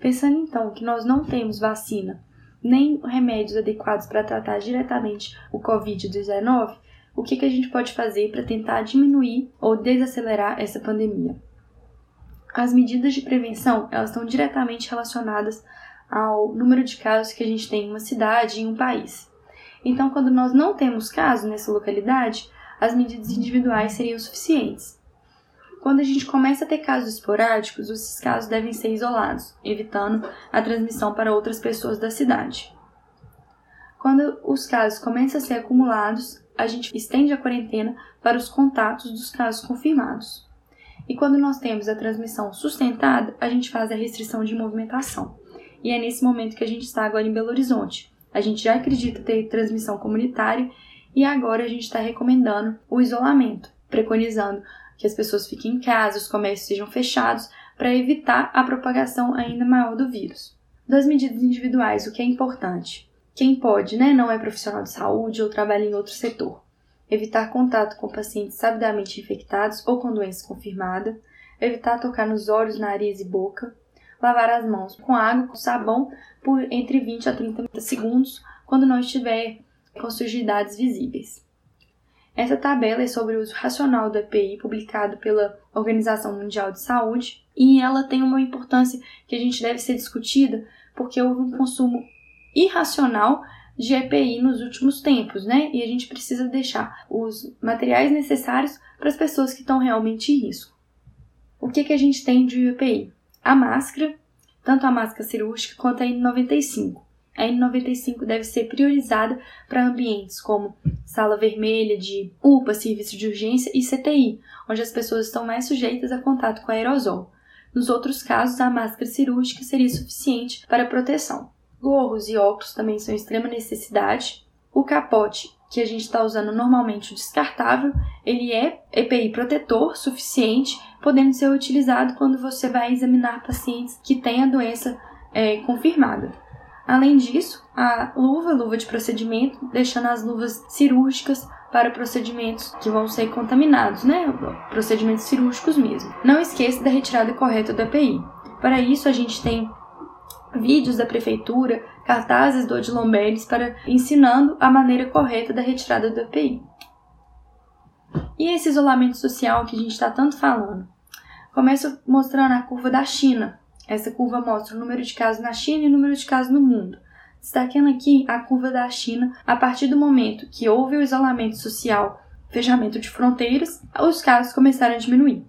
Pensando então que nós não temos vacina nem remédios adequados para tratar diretamente o Covid-19, o que, que a gente pode fazer para tentar diminuir ou desacelerar essa pandemia? As medidas de prevenção elas estão diretamente relacionadas ao número de casos que a gente tem em uma cidade, em um país. Então, quando nós não temos casos nessa localidade, as medidas individuais seriam suficientes. Quando a gente começa a ter casos esporádicos, esses casos devem ser isolados, evitando a transmissão para outras pessoas da cidade. Quando os casos começam a ser acumulados, a gente estende a quarentena para os contatos dos casos confirmados. E quando nós temos a transmissão sustentada, a gente faz a restrição de movimentação. E é nesse momento que a gente está agora em Belo Horizonte. A gente já acredita ter transmissão comunitária e agora a gente está recomendando o isolamento, preconizando que as pessoas fiquem em casa, os comércios sejam fechados, para evitar a propagação ainda maior do vírus. Das medidas individuais, o que é importante? Quem pode, né, não é profissional de saúde ou trabalha em outro setor. Evitar contato com pacientes sabidamente infectados ou com doença confirmada. Evitar tocar nos olhos, nariz e boca. Lavar as mãos com água, com sabão, por entre 20 a 30 segundos, quando não estiver com sujidades visíveis. Essa tabela é sobre o uso racional do EPI, publicado pela Organização Mundial de Saúde, e ela tem uma importância que a gente deve ser discutida, porque houve um consumo irracional de EPI nos últimos tempos, né? E a gente precisa deixar os materiais necessários para as pessoas que estão realmente em risco. O que, que a gente tem de EPI? A máscara, tanto a máscara cirúrgica quanto a N95 a N95 deve ser priorizada para ambientes como sala vermelha de UPA, serviço de urgência e CTI, onde as pessoas estão mais sujeitas a contato com aerosol. Nos outros casos, a máscara cirúrgica seria suficiente para proteção. Gorros e óculos também são extrema necessidade. O capote, que a gente está usando normalmente o descartável, ele é EPI protetor suficiente, podendo ser utilizado quando você vai examinar pacientes que têm a doença é, confirmada. Além disso, a luva, luva de procedimento, deixando as luvas cirúrgicas para procedimentos que vão ser contaminados, né? Procedimentos cirúrgicos mesmo. Não esqueça da retirada correta do EPI. Para isso, a gente tem vídeos da prefeitura, cartazes do Odilon Beres para ensinando a maneira correta da retirada do EPI. E esse isolamento social que a gente está tanto falando? Começo mostrando a curva da China, essa curva mostra o número de casos na China e o número de casos no mundo. Destacando aqui a curva da China, a partir do momento que houve o isolamento social, fechamento de fronteiras, os casos começaram a diminuir.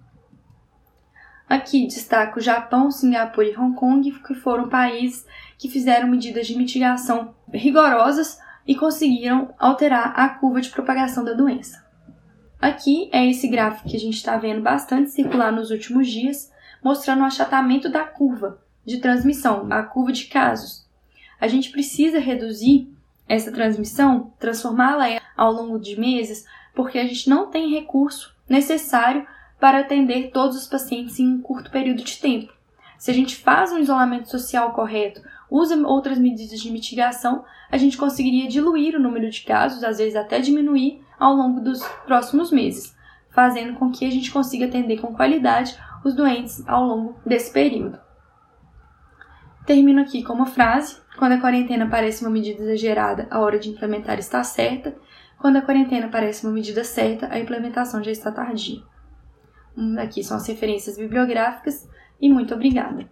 Aqui destaco o Japão, Singapura e Hong Kong, que foram países que fizeram medidas de mitigação rigorosas e conseguiram alterar a curva de propagação da doença. Aqui é esse gráfico que a gente está vendo bastante circular nos últimos dias, mostrando o achatamento da curva de transmissão, a curva de casos. A gente precisa reduzir essa transmissão, transformá-la ao longo de meses, porque a gente não tem recurso necessário para atender todos os pacientes em um curto período de tempo. Se a gente faz um isolamento social correto, usa outras medidas de mitigação, a gente conseguiria diluir o número de casos, às vezes até diminuir ao longo dos próximos meses, fazendo com que a gente consiga atender com qualidade os doentes ao longo desse período. Termino aqui com uma frase: quando a quarentena parece uma medida exagerada, a hora de implementar está certa. Quando a quarentena parece uma medida certa, a implementação já está tardia. Aqui são as referências bibliográficas e muito obrigada.